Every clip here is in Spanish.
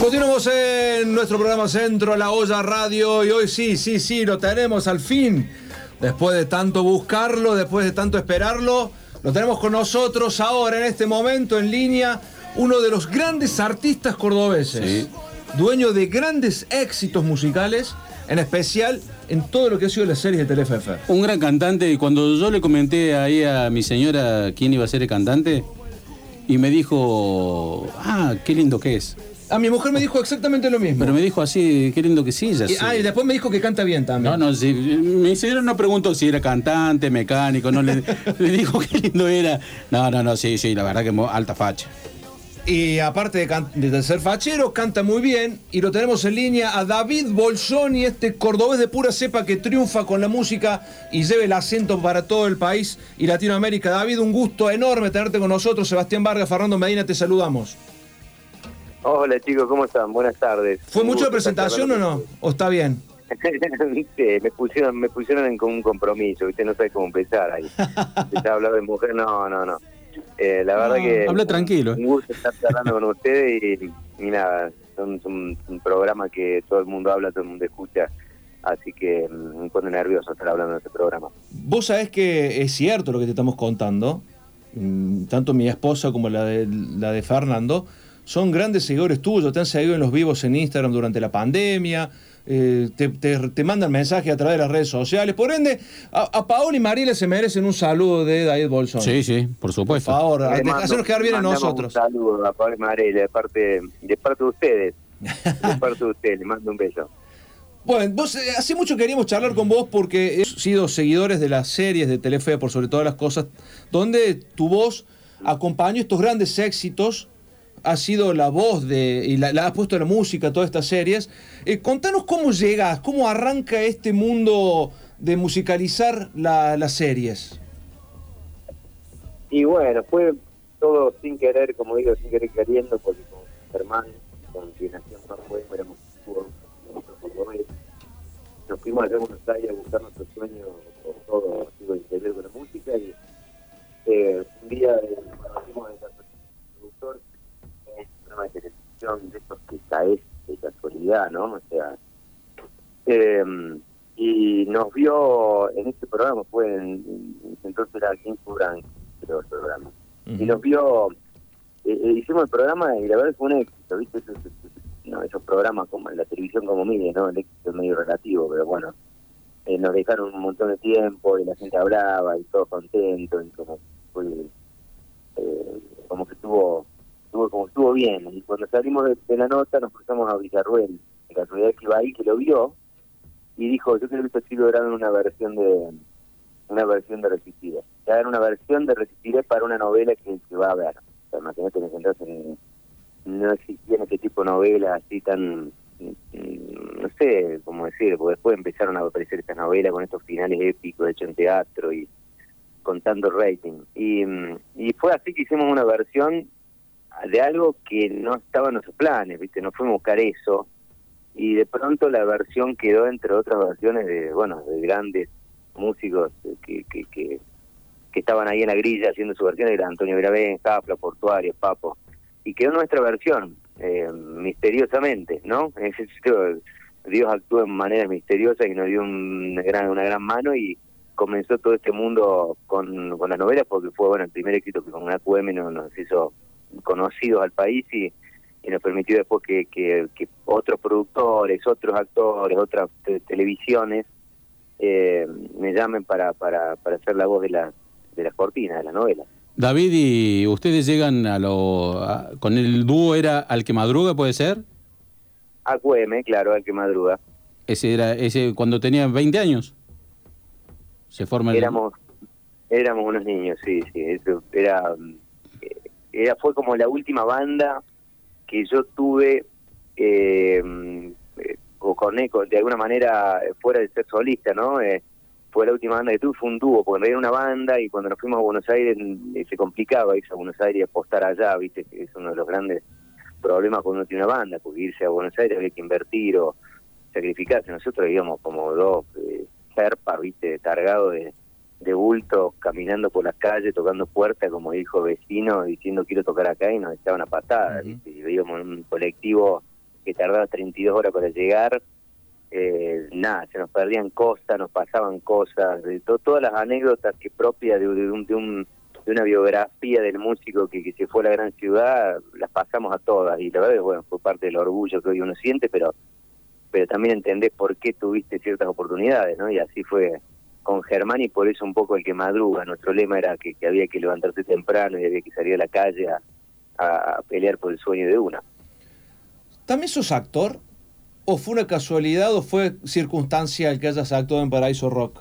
Continuamos en nuestro programa Centro, La Olla Radio, y hoy sí, sí, sí, lo tenemos al fin. Después de tanto buscarlo, después de tanto esperarlo, lo tenemos con nosotros ahora, en este momento, en línea, uno de los grandes artistas cordobeses. Dueño de grandes éxitos musicales, en especial en todo lo que ha sido la serie de Telefe. Un gran cantante, y cuando yo le comenté ahí a mi señora quién iba a ser el cantante, y me dijo, ah, qué lindo que es. A mi mujer me dijo exactamente lo mismo. Pero me dijo así, qué lindo que sí, ya Y, ah, y después me dijo que canta bien también. No, no, sí, mi señora no preguntó si era cantante, mecánico, no le, le dijo qué lindo era. No, no, no, sí, sí, la verdad que alta facha. Y aparte de ser fachero, canta muy bien. Y lo tenemos en línea a David Bolsoni, este cordobés de pura cepa que triunfa con la música y lleva el acento para todo el país y Latinoamérica. David, un gusto enorme tenerte con nosotros. Sebastián Vargas, Fernando Medina, te saludamos. Hola chicos, ¿cómo están? Buenas tardes. ¿Fue mucho de presentación o no? ¿O está bien? Viste, me pusieron, me pusieron en con un compromiso, ¿viste? No sé cómo empezar ahí. Empezar a hablar de mujer, no, no, no. Eh, la verdad No, que... habla tranquilo. Un gusto estar hablando con ustedes y, y nada, son, son un programa que todo el mundo habla, todo el mundo escucha. Así que mm, me pone nervioso estar hablando de este programa. Vos sabés que es cierto lo que te estamos contando. Mm, Tanto mi esposa como la de, la de Fernando son grandes seguidores tuyos. Te han seguido en los vivos en Instagram durante la pandemia. eh, te, te- te mandan mensajes a través de las redes sociales. Por ende, a, a Paola y Mariela se merecen un saludo de David Bolsón. Sí, sí, por Por supuesto. favor, Le de- mando- hacernos quedar bien a nosotros. Un saludo a Pablo Marela de parte, de parte de ustedes. De parte de ustedes, le mando un beso. Bueno, vos, eh, hace mucho queríamos charlar con vos porque hemos sido seguidores de las series de Telefe, por sobre todas las cosas, donde tu voz acompañó estos grandes éxitos, ha sido la voz de, y la, la has puesto la música a todas estas series. Eh, contanos cómo llegas, cómo arranca este mundo de musicalizar la- las series. Y bueno, fue todo sin querer, como digo, sin querer queriendo, porque con Germán, con quien hacíamos juego, éramos. Nos fuimos a hacer Buenos Aires a buscar nuestro sueño por todo, digo, interior con la música y eh, un día eh, conocimos a esa productor en un programa de televisión de estos que caes de ¿no? O sea, eh, y nos vio en este programa, fue en, entonces era King Frank, creo el programa y nos vio, eh, eh, hicimos el programa y la verdad fue un éxito, ¿viste? Esos, esos- no, esos programas como en la televisión como mide, ¿no? El éxito es medio relativo, pero bueno, eh, nos dejaron un montón de tiempo y la gente hablaba y todo contento y como fue, eh, como que estuvo, estuvo como estuvo bien. Y cuando salimos de, la nota nos cruzamos a Villarruel, de casualidad que iba ahí, que lo vio y dijo, yo creo que esto sí lograron una versión de una versión de Resistiré. Ya era una versión de Resistiré para una novela que se va a ver. O sea, imagínate que entonces no existían este tipo de novelas así tan, mm, no sé cómo decir, porque después empezaron a aparecer estas novelas con estos finales épicos hechos en teatro y con tanto rating. Mm, y fue así que hicimos una versión de algo que no estaba en nuestros planes, ¿viste? No fuimos a buscar eso. Y de pronto la versión quedó entre otras versiones de, bueno, de grandes músicos eh, que, que, estaban ahí en la grilla haciendo su versión, era Antonio Gravén, Jafla, Portuario, Papo, y quedó nuestra versión, eh, misteriosamente, ¿no? Es- Dios actuó en maneras misteriosas y nos dio un gran, una gran mano y comenzó todo este mundo con, con las novelas porque fue bueno el primer éxito que con una QM nos, nos hizo conocidos al país y, y nos permitió después que, que, que otros productores, otros actores, otras te- televisiones eh, me llamen para, para, para ser la voz de la de las cortinas de la novela. David, ¿y ustedes llegan a lo... a- con el dúo era Al que madruga, puede ser? AQM, claro, al que madruga. Ese era ese cuando tenían 20 años. Se forma el... Éramos éramos unos niños, sí, sí. Eso era, mm, era fue como la última banda que yo tuve eh, mm, o con eco, de alguna manera eh, fuera de ser solista, ¿no? Eh, fue la última banda que tuve, fue un dúo, porque era una banda y cuando nos fuimos a Buenos Aires mm, eh, se complicaba irse a Buenos Aires y apostar allá, ¿viste? Es uno de los grandes problemas cuando uno tiene una banda, porque irse a Buenos Aires había que invertir o sacrificarse. Nosotros íbamos como dos eh, serpas, ¿viste? Cargados de, de bultos, caminando por las calles, tocando puertas, como dijo vecino, diciendo quiero tocar acá y nos echaban a patadas, Ujú. ¿viste? Y veíamos en un colectivo que tardaba 32 horas para llegar, eh, nada, se nos perdían cosas, nos pasaban cosas, de todas las anécdotas que propias de, un, de, un, de, una biografía del músico que, que se fue a la gran ciudad, las pasamos a todas y la verdad, bueno, fue parte del orgullo que hoy uno siente, pero pero también entendés por qué tuviste ciertas oportunidades, ¿no? Y así fue con Germán y por eso un poco el que madruga. Nuestro lema era que, había que levantarse temprano y había que salir a la calle a, a pelear por el sueño de una. ¿También sos actor? ¿O fue una casualidad o fue circunstancial que hayas actuado en Paraíso Rock?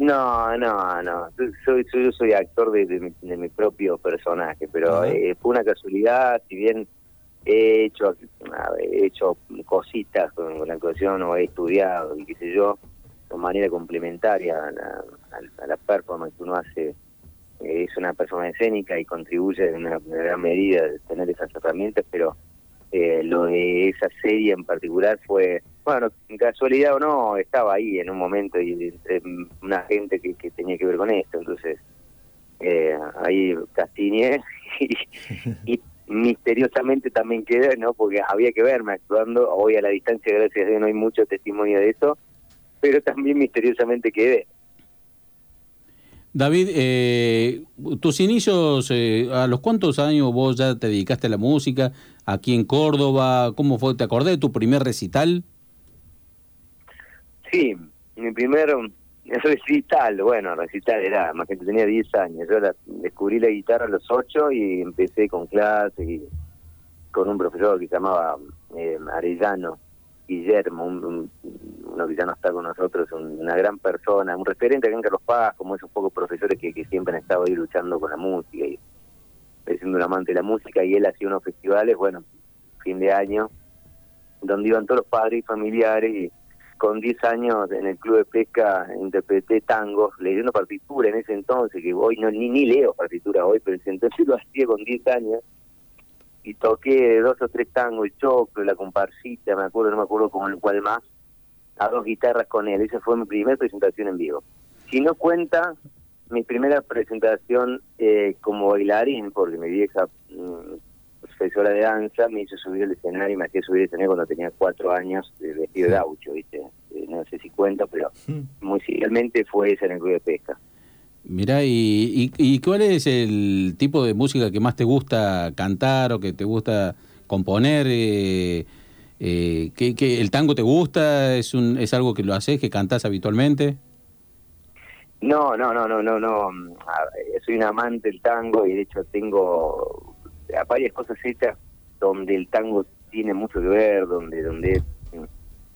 No, no, no. Soy, soy, yo soy actor de, mi, propio personaje, pero eh, fue una casualidad, si bien he hecho he hecho cositas con, la actuación o he estudiado y qué sé yo, de manera complementaria a la, a la performance que uno hace es una persona escénica y contribuye en una, gran medida de tener esas herramientas, pero eh, lo de esa serie en particular fue, bueno, casualidad o no, estaba ahí en un momento y una gente que, que tenía que ver con esto, entonces eh, ahí castiñé y, misteriosamente también quedé, ¿no? Porque había que verme actuando, hoy a la distancia, gracias a Dios, no hay mucho testimonio de eso, pero también misteriosamente quedé. David, eh, tus inicios, eh, ¿a los cuántos años vos ya te dedicaste a la música? Aquí en Córdoba, ¿cómo fue? ¿Te acordás de tu primer recital? Sí, mi primer recital, bueno, recital era, más que tenía 10 años. Yo descubrí la guitarra a los 8 y empecé con clases y con un profesor que se llamaba eh, Arellano Guillermo, un, uno que ya no está con nosotros, una gran persona, un referente acá en Carlos Paz, como esos pocos profesores que, siempre han estado ahí luchando con la música y siendo un amante de la música, y él hacía unos festivales, bueno, fin de año, donde iban todos los padres y familiares, y con 10 años en el club de pesca interpreté tangos, leyendo partitura en ese entonces, que hoy no ni, ni leo partitura hoy, pero en ese entonces lo hacía con 10 años, y toqué dos o tres tangos, el choclo, la comparsita, me acuerdo, no me acuerdo con el cual más, a dos guitarras con él. Esa fue mi primera presentación en vivo. Si no cuenta mi primera presentación eh, como bailarín, porque mi vieja mm, profesora de danza me hizo subir el escenario y me hacía subir el escenario cuando tenía cuatro años de vestido de gaucho, ¿viste? Eh, no sé si cuenta, pero musicalmente fue esa en el club de pesca. Mira, y, y, cuál es el tipo de música que más te gusta cantar o que te gusta componer? Eh, eh, ¿qué, el tango te gusta? ¿Es, un, ¿Es algo que lo haces, que cantás habitualmente? No, no, no, no, no, no. Soy un amante del tango y de hecho tengo varias cosas hechas donde el tango tiene mucho que ver, donde, donde he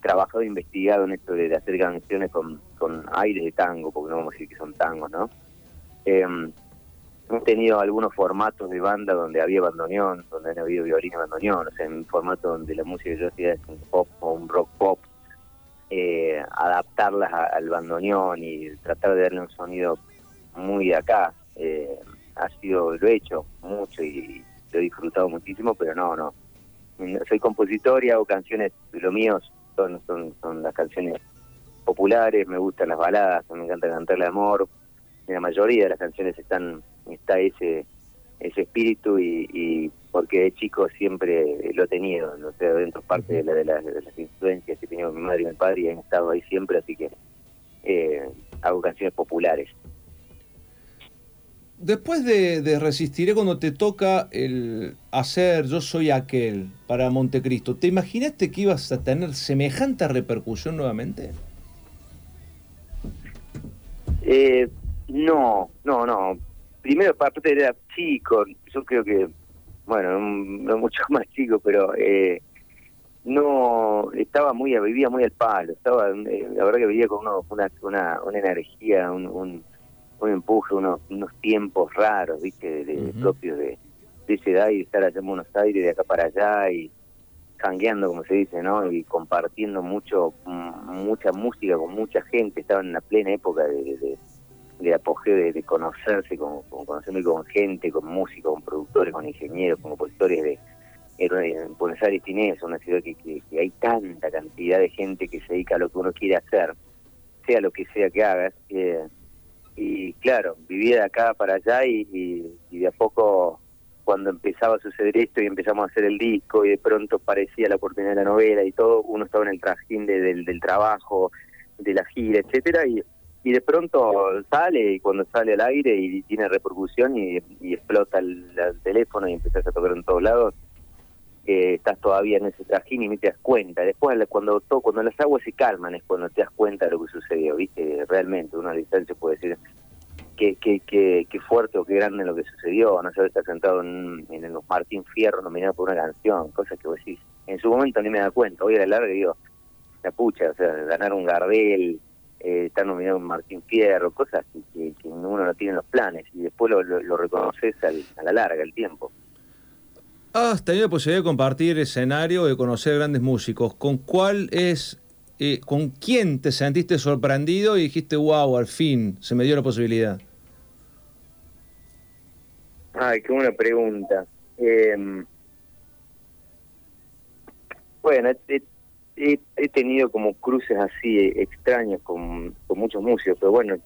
trabajado e investigado en esto de hacer canciones con, con aires de tango, porque no vamos a decir que son tangos, ¿no? Eh, he tenido algunos formatos de banda donde había bandoneón, donde han habido violín y bandoneón, o sea, en un formato donde la música que yo hacía es un pop o un rock pop, eh, adaptarlas al bandoneón y tratar de darle un sonido muy de acá. Eh, ha sido, lo he hecho mucho y lo he disfrutado muchísimo, pero no, no. Soy compositor y hago canciones, lo míos son, son, son las canciones populares, me gustan las baladas, me encanta cantarle amor, la mayoría de las canciones están está ese ese espíritu y, porque de chico siempre lo he tenido, no sé, dentro parte de, la, de, las influencias que tenía mi madre y mi padre y han estado ahí siempre, así que eh, hago canciones populares. Después de, de, Resistiré, cuando te toca el hacer Yo Soy Aquel para Montecristo, ¿te imaginaste que ibas a tener semejante repercusión nuevamente? Eh, no, no, no. Primero, aparte era chico, yo creo que, bueno, no mucho más chico, pero eh, no, estaba muy, vivía muy al palo, estaba, eh, la verdad que vivía con una, una, una energía, un, un, empuje, unos, unos tiempos raros, viste, de, propios de, de esa edad y estar allá en Buenos Aires, de acá para allá y cangueando, como se dice, ¿no? Y compartiendo mucho, mucha música con mucha gente, estaba en la plena época de de apogeo de, conocerse, con, con, conocerme con gente, con músicos, con productores, con ingenieros, con compositores de, en Buenos Aires tiene una ciudad que, que, hay tanta cantidad de gente que se dedica a lo que uno quiere hacer, sea lo que sea que hagas. Eh, y claro, vivía de acá para allá y, de a poco cuando empezaba a suceder esto y empezamos a hacer el disco y de pronto parecía la oportunidad de la novela y todo, uno estaba en el trajín de, del, del trabajo, de la gira, etcétera y, y de pronto sale y cuando sale al aire y tiene repercusión y, explota el, el, teléfono y empiezas a tocar en todos lados, estás todavía en ese trajín y no te das cuenta. Después cuando todo, cuando las aguas se calman es cuando te das cuenta de lo que sucedió, ¿viste? Realmente, uno a distancia puede decir qué, qué, qué, qué fuerte o qué grande lo que sucedió, no sé, estar sentado en, en los Martín Fierro nominado por una canción, cosas que vos decís. En su momento ni me da cuenta, hoy a la larga digo, la pucha, o sea, ganar un Gardel, eh, estar nominado en Martín Fierro, cosas que, que, uno no tiene en los planes y después lo, lo, lo reconoces al, a la larga, el tiempo. Has tenido la posibilidad de compartir escenario, de conocer grandes músicos. ¿Con cuál es, eh, con quién te sentiste sorprendido y dijiste, wow, al fin se me dio la posibilidad? Ay, qué buena pregunta. Eh, bueno, he, he, he, tenido como cruces así extraños con, con, muchos músicos, pero bueno,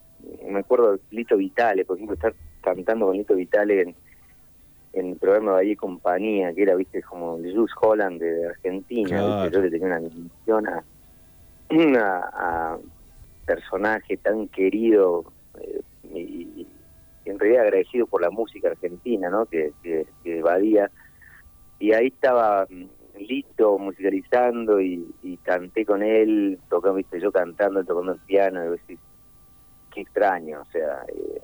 me acuerdo de Lito Vitale, por ejemplo, estar cantando con Lito Vitale en, en el programa de allí compañía, que era, viste, como Jules Holland de Argentina, claro. yo le tenía una admisión a, a, a, personaje tan querido eh, y, y, en realidad agradecido por la música argentina, ¿no? Que, que, que evadía. Y ahí estaba Lito musicalizando y, y canté con él, tocando, viste, yo cantando, tocando el piano, y decís, qué extraño, o sea, eh,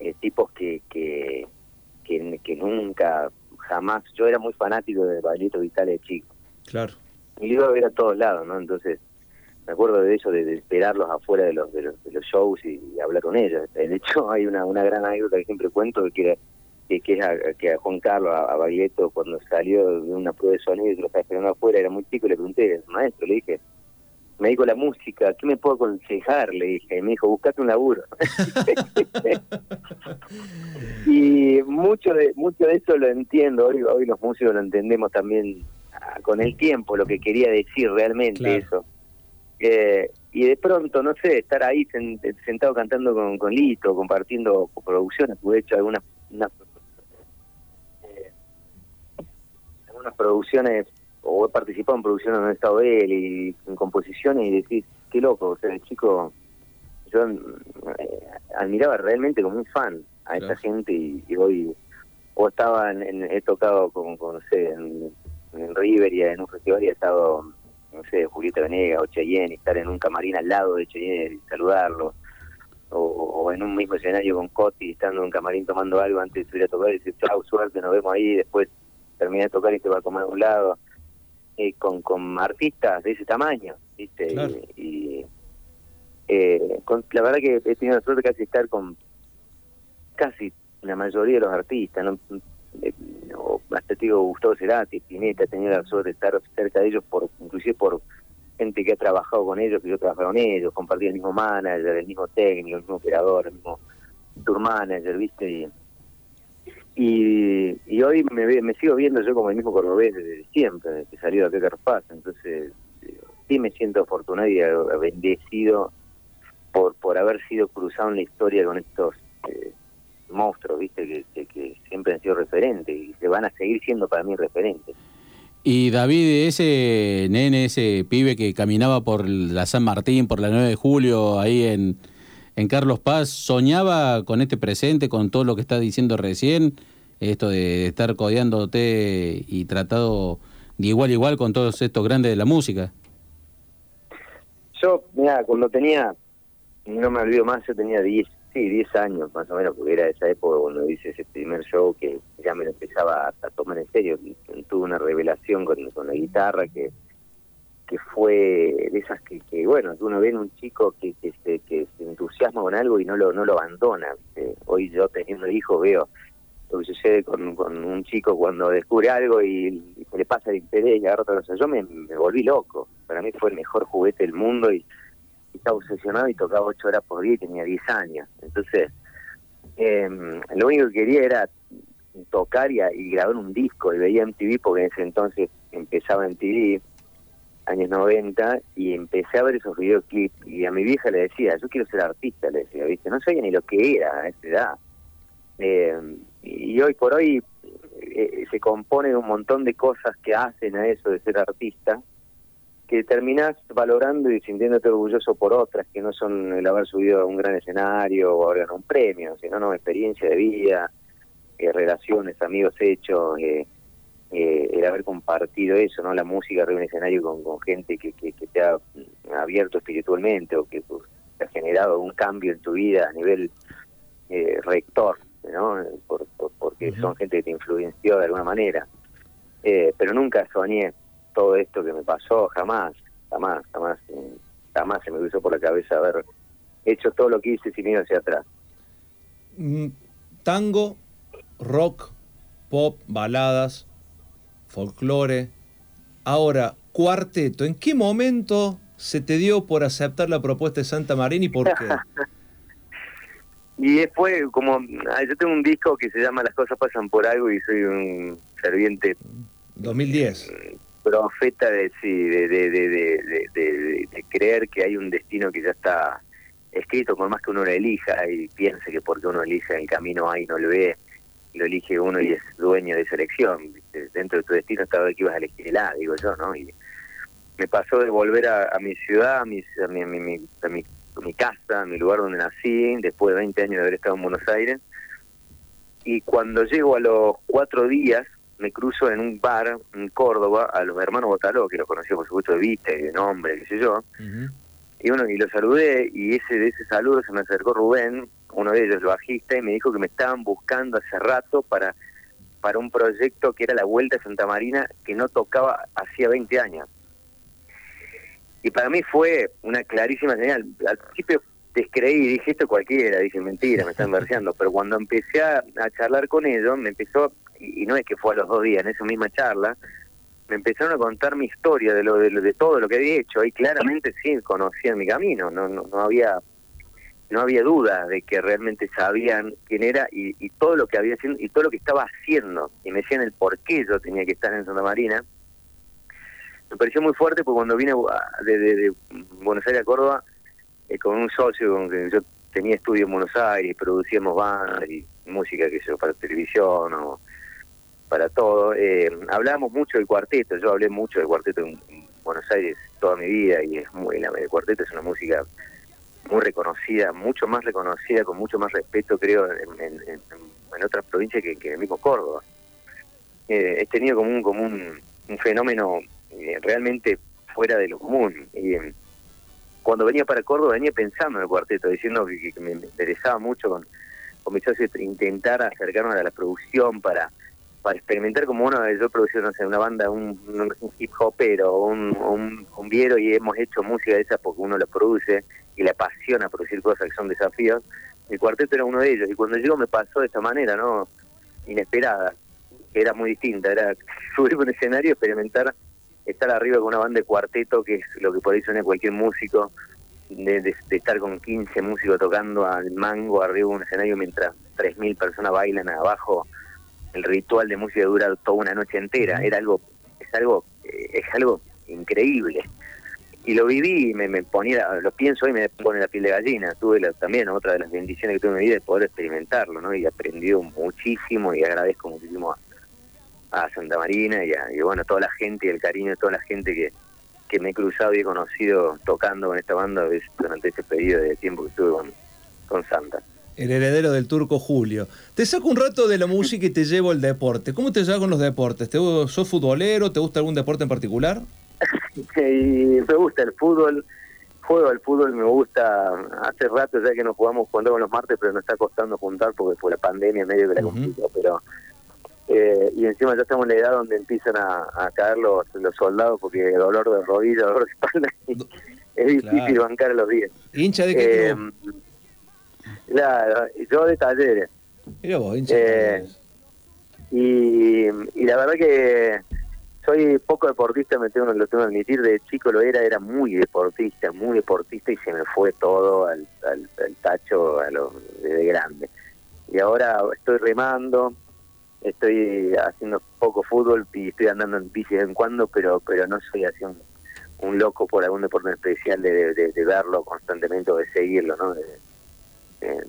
eh, tipos que, que que, que nunca, jamás, yo era muy fanático de Baglietto Vitale de chico. Claro. Y iba a ver a todos lados, ¿no? Entonces, me acuerdo de eso, de, de esperarlos afuera de los, de los, de los shows y, y, hablar con ellos. De hecho, hay una, una gran anécdota que siempre cuento, que, que, que es a, que a Juan Carlos, a, a Baglietto, cuando salió de una prueba de sonido y lo estaba esperando afuera, era muy chico, y le pregunté, maestro, le dije, me dijo la música, ¿qué me puedo aconsejar? Le dije, y me dijo, buscate un laburo. y mucho de mucho de eso lo entiendo, hoy, hoy los músicos lo entendemos también ah, con el tiempo, lo que quería decir realmente claro. eso. Eh, y de pronto, no sé, estar ahí sentado cantando con, con Lito, compartiendo producciones, he hecho algunas, unas, eh, algunas producciones o he participado en producciones donde he estado él y en composiciones y decís, qué loco, o sea, el chico, yo eh, admiraba realmente como un fan a esta gente y, y, hoy, o estaba en, en, he tocado con, con no sé, en, en, River y en un festival y he estado, no sé, Julieta Venegas o Cheyenne, y estar en un camarín al lado de Cheyenne y saludarlo. O, o, en un mismo escenario con Coti, estando en un camarín tomando algo antes de subir a tocar y decir, chau, suerte, nos vemos ahí, después terminé de tocar y te va a comer a un lado eh, con, con artistas de ese tamaño, ¿viste? Claro. Y, y eh, con, la verdad que he tenido la suerte casi estar con casi la mayoría de los artistas, ¿no? Eh, o, hasta te digo Gustavo Cerati, Pineta, he tenido la suerte de estar cerca de ellos, por inclusive por gente que ha trabajado con ellos, que yo he trabajado con ellos, compartí el mismo manager, el mismo técnico, el mismo operador, el mismo tour manager, ¿viste? Y, y, y hoy me, me, sigo viendo yo como el mismo cordobés desde siempre, desde que salió de acá Carpaz, entonces sí me siento afortunado y bendecido por por haber sido cruzado en la historia con estos eh, monstruos, viste, que, que, que, siempre han sido referentes y se van a seguir siendo para mí referentes. Y David, ese nene, ese pibe que caminaba por la San Martín, por la 9 de julio, ahí en, en Carlos Paz, ¿soñaba con este presente, con todo lo que está diciendo recién? Esto de estar codeándote y tratado de igual a igual con todos estos grandes de la música. Yo, mira, cuando tenía, no me olvido más, yo tenía 10, sí, 10 años más o menos, porque era esa época cuando hice ese primer show que ya me lo empezaba a, tomar en serio. Tuve una revelación con, con la guitarra que que fue de esas que, que bueno, uno ve en un chico que, que, se, que se entusiasma con algo y no lo no lo abandona. Hoy yo teniendo hijos veo lo que sucede con, con un chico cuando descubre algo y, se le pasa el interés y agarra otra cosa. Yo me, volví loco. Para mí fue el mejor juguete del mundo y, y estaba obsesionado y tocaba ocho horas por día y tenía 10 años. Entonces, eh, lo único que quería era tocar y, y grabar un disco y veía MTV porque en ese entonces empezaba MTV años 90 y empecé a ver esos videoclips y a mi vieja le decía, yo quiero ser artista, le decía, ¿viste? No sabía ni lo que era a esa edad. Eh, y hoy por hoy eh, se compone un montón de cosas que hacen a eso de ser artista, que terminás valorando y sintiéndote orgulloso por otras, que no son el haber subido a un gran escenario o haber ganado un premio, sino una experiencia de vida, eh, relaciones, amigos hechos, eh, eh, el haber compartido eso, no la música de un escenario con, con gente que, que, que, te ha abierto espiritualmente o que pues, te ha generado un cambio en tu vida a nivel eh, rector, ¿no? Por, por, porque son gente que te influenció de alguna manera. Eh, pero nunca soñé todo esto que me pasó, jamás, jamás, jamás, jamás se me cruzó por la cabeza haber hecho todo lo que hice sin ir hacia atrás. Mm, tango, rock, pop, baladas, folclore. Ahora, cuarteto, ¿en qué momento se te dio por aceptar la propuesta de Santa Marina y por qué? y después, como yo tengo un disco que se llama Las cosas pasan por algo y soy un ferviente 2010 profeta de sí de, de, de, de, de creer que hay un destino que ya está escrito por más que uno lo elija y piense que porque uno elija el camino ahí no lo ve lo elige uno y es dueño de esa elección. Dentro de tu destino estaba que ibas a elegir el A, digo yo, ¿no? Y me pasó de volver a, mi ciudad, a, mis, a, mi, a, mi, a, mi, a mi casa, a mi lugar donde nací, después de 20 años de haber estado en Buenos Aires. Y cuando llego a los cuatro días, me cruzo en un bar en Córdoba a los hermanos Botaló, que los conocí por supuesto de vista de nombre, qué sé yo. Y bueno, y lo saludé y ese de ese saludo se me acercó Rubén, uno de ellos, el bajista, y me dijo que me estaban buscando hace rato para, para un proyecto que era la Vuelta a Santa Marina, que no tocaba hacía 20 años. Y para mí fue una clarísima señal. Al principio descreí dije, esto cualquiera, dije, mentira, me están verseando. Pero cuando empecé a, a, charlar con ellos, me empezó, y no es que fue a los dos días, en esa misma charla, me empezaron a contar mi historia de lo de, de todo lo que había hecho. Y claramente sí conocían mi camino no no, no había no había duda de que realmente sabían quién era y, y, todo lo que había y todo lo que estaba haciendo. Y me decían el por qué yo tenía que estar en Santa Marina. Me pareció muy fuerte porque cuando vine de, de, de Buenos Aires a Córdoba eh, con un socio con que yo tenía estudio en Buenos Aires producíamos bandas y música que yo para televisión o para todo. Eh, hablábamos mucho del cuarteto, yo hablé mucho del cuarteto en, Buenos Aires toda mi vida y es muy, el cuarteto es una música muy reconocida, mucho más reconocida, con mucho más respeto creo en, otras provincias que, en el mismo Córdoba. Eh, he tenido como un, como un, fenómeno eh, realmente fuera de lo común. Y cuando venía para Córdoba venía pensando en el cuarteto, diciendo que, que me interesaba mucho con, con mis socios intentar acercarme a la producción para para experimentar como uno, yo producí, no sé, una banda, un, hip hopero, un, un, viero y hemos hecho música de esa porque uno la produce y le apasiona producir cosas que son desafíos. El cuarteto era uno de ellos y cuando llegó me pasó de esta manera, ¿no? Inesperada, que era muy distinta, era subir un escenario, experimentar, estar arriba con una banda de cuarteto, que es lo que por ahí suena cualquier músico, de, de, de, estar con 15 músicos tocando al mango arriba de un escenario mientras 3.000 personas bailan abajo el ritual de música dura toda una noche entera, era algo, es algo, eh, es algo increíble. Y lo viví y me, me, ponía, lo pienso hoy me pone la piel de gallina. Tuve la, también otra de las bendiciones que tuve en mi vida de poder experimentarlo, ¿no? Y he aprendido muchísimo y agradezco muchísimo a, a Santa Marina y, a, y bueno, toda la gente y el cariño de toda la gente que, que me he cruzado y he conocido tocando con esta banda durante este periodo de tiempo que estuve con, con Santa el heredero del turco Julio. Te saco un rato de la música y te llevo al deporte. ¿Cómo te llevas con los deportes? ¿Te, ¿Sos futbolero? ¿Te gusta algún deporte en particular? me gusta el fútbol. Juego al fútbol, me gusta. Hace rato ya que nos jugamos cuando los martes, pero nos está costando juntar porque por la pandemia medio que la uh -huh. Pero eh, y encima ya estamos en la edad donde empiezan a, a caer los, los, soldados porque el dolor de rodilla, dolor de espalda, es difícil claro. bancar a los días. ¿Hincha de qué eh, Claro, yo de talleres. Mira vos, eh, y, y la verdad que soy poco deportista, me tengo, lo tengo que admitir, de chico lo era, era muy deportista, muy deportista y se me fue todo al, al, al tacho a lo, de grande. Y ahora estoy remando, estoy haciendo poco fútbol y estoy andando en bici de vez en cuando, pero pero no soy así un, un loco por algún deporte especial de, de, de, verlo constantemente o de seguirlo, ¿no? De, eh,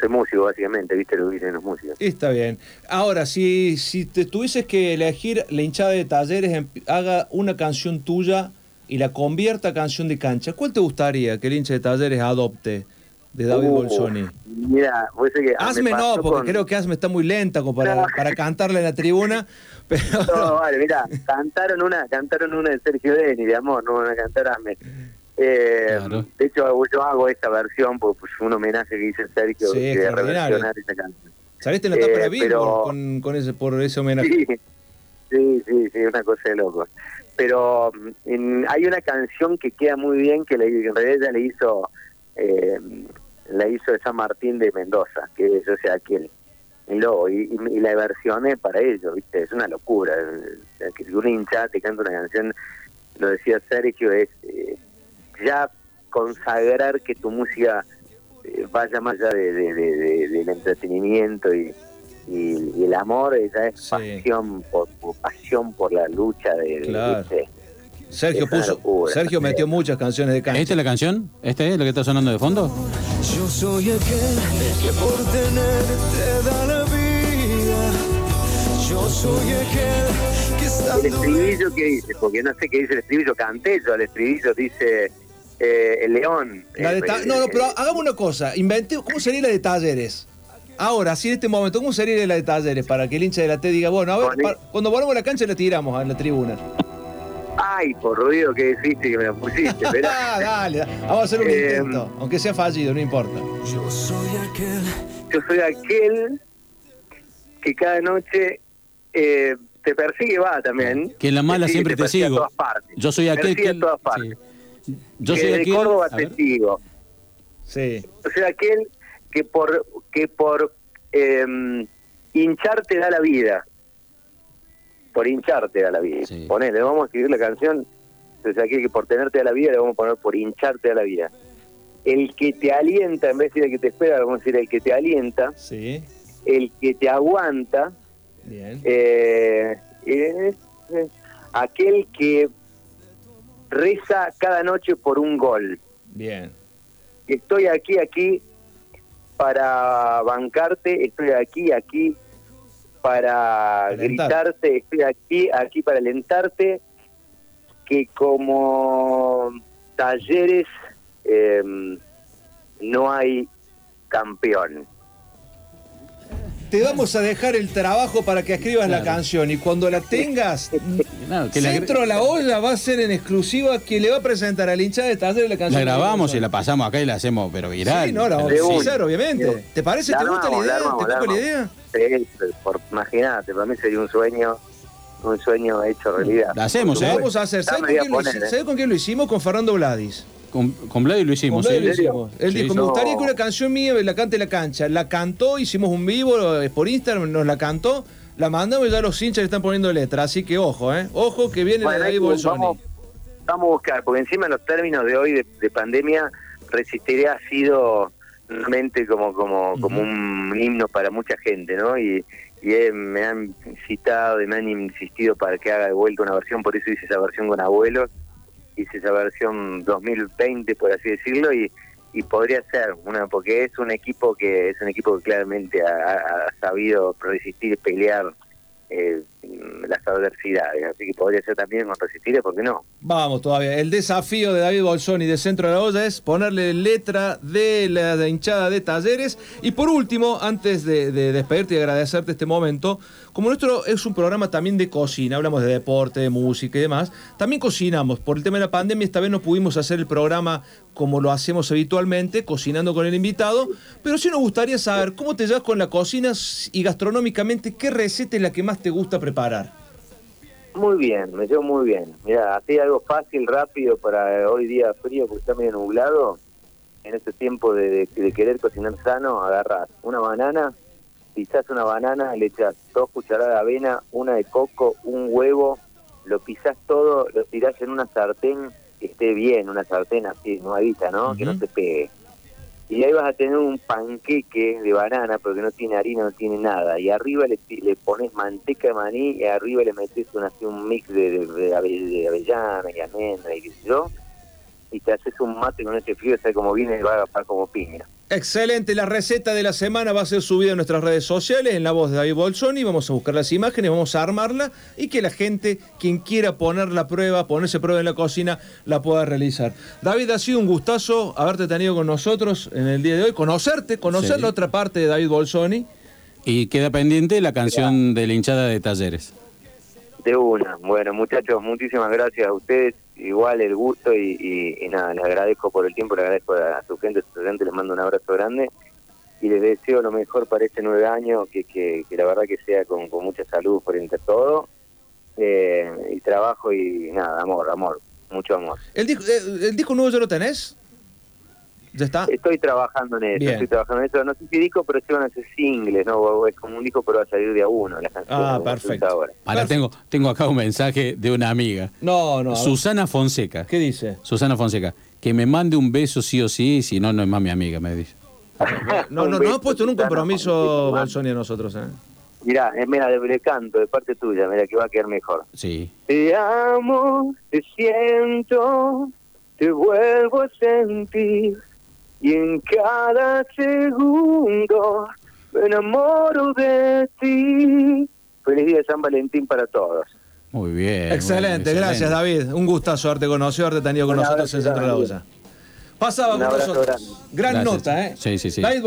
soy músico básicamente, viste lo que dicen los músicos. Está bien. Ahora, si, si te tuvieses que elegir la hinchada de talleres, em- haga una canción tuya y la convierta a canción de cancha, ¿cuál te gustaría que el hincha de talleres adopte de David Uh, Bolsoni? Mira, sabés que ah, me Hazme no, porque con- creo que Hazme está muy lenta como para, No. para cantarle en la tribuna. Pero No, vale, mira, cantaron una, cantaron una de Sergio Deni, de amor, no van a cantar Hazme. Eh, Claro. De hecho, yo hago esta versión, porque pues, un homenaje que hice Sergio, Sí, de reversionar esa canción. saliste en la tapa Eh, pero- con, con ese, por ese homenaje. Sí, sí, sí, sí, una cosa de loco. Pero en- hay una canción que queda muy bien, que le, en realidad le hizo, eh, la hizo de San Martín de Mendoza, que es, o sea, aquel, el lobo, y, y- y la versioné para ellos, ¿viste? Es una locura. que si un hincha te canta una canción, lo decía Sergio, es eh, ya consagrar que tu música eh, vaya más allá de, de- de- de- del entretenimiento y, y- y el amor ella es Sí. pasión por, por- pasión por la lucha de, Claro. Sergio puso, locura. Sergio metió muchas canciones de cancha. ¿Esta es la canción? ¿Este es lo que está sonando de fondo? Yo soy aquel que por tenerte da la vida. Yo soy aquel que el estribillo que dice porque no sé qué dice el estribillo canté yo el estribillo dice eh, el león La de Eh, ta- no, no, pero hagamos una cosa. Inventé, ¿Cómo sería la de talleres? Ahora, sí, en este momento, ¿cómo sería la de talleres? Para que el hincha de la T diga, bueno, a ver, cuando volvamos a la cancha la tiramos en la tribuna. ay por ruido que dijiste que me lo pusiste pero Ah, dale, vamos a hacer un Eh, intento. Aunque sea fallido, no importa. yo soy aquel yo soy aquel que cada noche eh, te persigue va también Que en la mala Te sigue, siempre te a sigo. todas partes. Yo soy aquel Persigue que... a todas partes. Yo que soy de aquel... Córdoba a te ver. sigo Sí. yo soy aquel que por que por eh, hincharte da la vida por hincharte da la vida Sí. ponele vamos a escribir la canción soy aquel que por tenerte da la vida le vamos a poner por hincharte da la vida el que te alienta en vez de el que te espera vamos a decir el que te alienta Sí. el que te aguanta Bien. eh, es, eh, aquel que reza cada noche por un gol Bien. estoy aquí, aquí para bancarte, estoy aquí, aquí para Alentar. gritarte, estoy aquí, aquí para alentarte, que como talleres eh, no hay campeón. Te vamos a dejar el trabajo para que escribas la Claro. canción y cuando la tengas, No, que la, Centro a la olla va a ser en exclusiva quien le va a presentar al hincha de talleres la la canción. grabamos y la pasamos acá y la hacemos, pero viral. Sí, no, la vamos De a usar, obviamente. ¿Te parece? La ¿Te gusta la idea? la armamos, ¿Te la gusta la idea? Sí, por, imagínate, para mí sería un sueño, un sueño hecho realidad. La hacemos, Lo ¿eh? vamos a hacer. ¿Sabes con, a lo ¿eh? ¿Sabes con quién lo hicimos? Con Fernando Vladis. Con, con Vlad y lo hicimos, Con Vladi ¿sí? lo hicimos. Él Sí, dijo, me gustaría que una canción mía la cante en la cancha. La cantó, hicimos un vivo eh, por Instagram, nos la cantó, la mandamos y ya los hinchas le están poniendo letra. Así que ojo, ¿eh? Ojo que viene Bueno, la de Bolsoni. vamos, vamos a buscar, porque encima en los términos de hoy de, de pandemia, Resistiré ha sido realmente como como como un himno para mucha gente, ¿no? Y, y eh, me han citado y me han insistido para que haga de vuelta una versión, por eso hice esa versión con abuelos, hice esa versión 2020, por así decirlo, y, y podría ser una porque es un equipo que es un equipo que claramente ha, ha- sabido resistir pelear eh, las adversidades así que podría ser también con resistir ¿por qué no? Vamos todavía. El desafío de David Bolsoni de Centro de la Olla es ponerle letra de la hinchada de talleres. Y por último, antes de, de despedirte y agradecerte este momento, como nuestro es un programa también de cocina, hablamos de deporte, de música y demás, también cocinamos. Por el tema de la pandemia, esta vez no pudimos hacer el programa como lo hacemos habitualmente, cocinando con el invitado, pero sí nos gustaría saber cómo te llevas con la cocina y gastronómicamente, qué receta es la que más te gusta preparar. Muy bien, me llevo muy bien. Mira, así algo fácil, rápido para hoy día frío porque está medio nublado. En este tiempo de, de- de querer cocinar sano, agarras una banana, pisás una banana, le echas dos cucharadas de avena, una de coco, un huevo, lo pisás todo, lo tirás en una sartén que esté bien, una sartén así, nuevita, ¿no? Que no se pegue. Y ahí vas a tener un panqueque de banana porque no tiene harina, no tiene nada. Y arriba le, pones manteca de maní y arriba le metes un, así, un mix de, de, de ave- de avellana y almendra y qué sé yo. Y te haces un mate con ese frío, ¿sabes cómo viene? Y va a agarrar como piña. Excelente, la receta de la semana va a ser subida en nuestras redes sociales en la voz de David Bolsoni. Vamos a buscar las imágenes, vamos a armarla y que la gente, quien quiera poner la prueba, ponerse prueba en la cocina, la pueda realizar. David, ha sido un gustazo haberte tenido con nosotros en el día de hoy, conocerte, conocer Sí. la otra parte de David Bolsoni. Y queda pendiente la canción de la hinchada de Talleres. De una. Bueno, muchachos, muchísimas gracias a ustedes. Igual el gusto y, y- y nada, les agradezco por el tiempo, les agradezco a su gente, a su gente, les mando un abrazo grande y les deseo lo mejor para este nueve año, que, que, la verdad que sea con, mucha salud por entre todo, eh, y trabajo y nada, amor, amor, mucho amor. ¿El disco, eh, el disco nuevo ya lo tenés? ¿Ya está? Estoy trabajando en eso, Bien. estoy trabajando en eso. No sé si disco, pero se van a hacer singles, ¿no? Es como un disco, pero va a salir de a uno las canciones. Ah, perfecto. Ahora. Ahora tengo, tengo acá un mensaje de una amiga. No, no. Susana Fonseca. ¿Qué dice? Susana Fonseca. Que me mande un beso sí o sí, si no, no es más mi amiga, me dice. No, no, no beso, ha puesto en un compromiso. Bolsoni a nosotros. ¿eh? Mirá, es mira, de, de canto, de parte tuya, mira que va a quedar mejor. Sí. Te amo, te siento, te vuelvo a sentir y en cada segundo me enamoro de ti. Feliz día de San Valentín para todos. Muy bien. Excelente, muy bien, gracias excelente. David. Un gustazo haberte conocido, haberte tenido con Un nosotros abrazo en Centro de la. Olla. Pasaba con nosotros. Gran Gracias. nota, ¿eh? Sí, sí, sí. David.